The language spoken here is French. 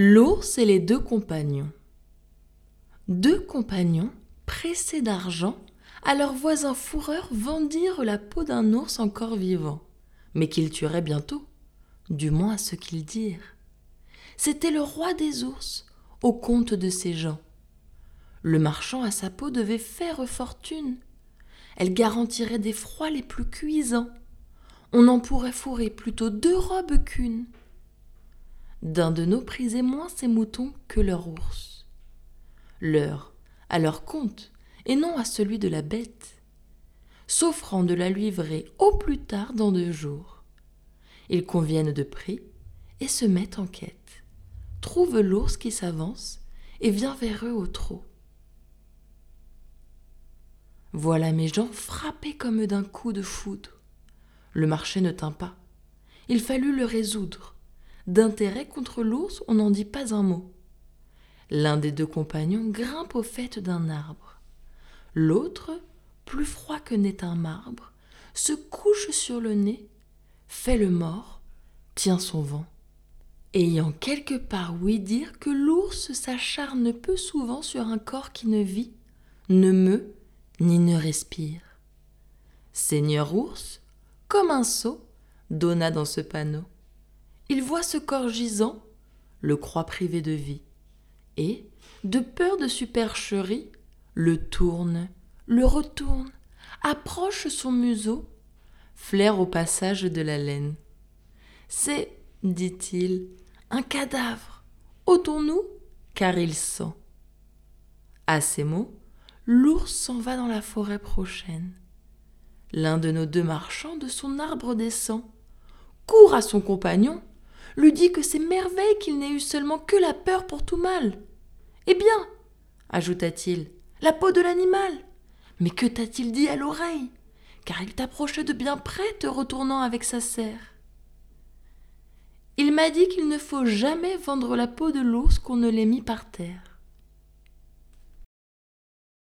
L'ours et les deux compagnons. Deux compagnons, pressés d'argent, à leurs voisins fourreurs vendirent la peau d'un ours encore vivant, mais qu'ils tueraient bientôt, du moins ce qu'ils dirent. C'était le roi des ours, au compte de ses gens. Le marchand à sa peau devait faire fortune. Elle garantirait des froids les plus cuisants. On en pourrait fourrer plutôt deux robes qu'une. D'un de nos prisait moins ses moutons que leur ours. Leur, à leur compte, et non à celui de la bête, s'offrant de la livrer au plus tard dans deux jours. Ils conviennent de prix et se mettent en quête, trouvent l'ours qui s'avance et vient vers eux au trot. Voilà mes gens frappés comme d'un coup de foudre. Le marché ne tint pas. Il fallut le résoudre. D'intérêt contre l'ours, on n'en dit pas un mot. L'un des deux compagnons grimpe au fait d'un arbre. L'autre, plus froid que n'est un marbre, se couche sur le nez, fait le mort, tient son vent. Ayant quelque part ouï dire que l'ours s'acharne peu souvent sur un corps qui ne vit, ne meut, ni ne respire. Seigneur ours, comme un sot, donna dans ce panneau. Il voit ce corps gisant, le croit privé de vie, et, de peur de supercherie, le tourne, le retourne, approche son museau, flaire au passage de la laine. C'est, dit-il, un cadavre. Ôtons-nous, car il sent. À ces mots, l'ours s'en va dans la forêt prochaine. L'un de nos deux marchands de son arbre descend, court à son compagnon, lui dit que c'est merveille qu'il n'ait eu seulement que la peur pour tout mal. Eh bien, ajouta-t-il, la peau de l'animal. Mais que t'a-t-il dit à l'oreille? Car il t'approchait de bien près, te retournant avec sa serre. Il m'a dit qu'il ne faut jamais vendre la peau de l'ours qu'on ne l'ait mis par terre.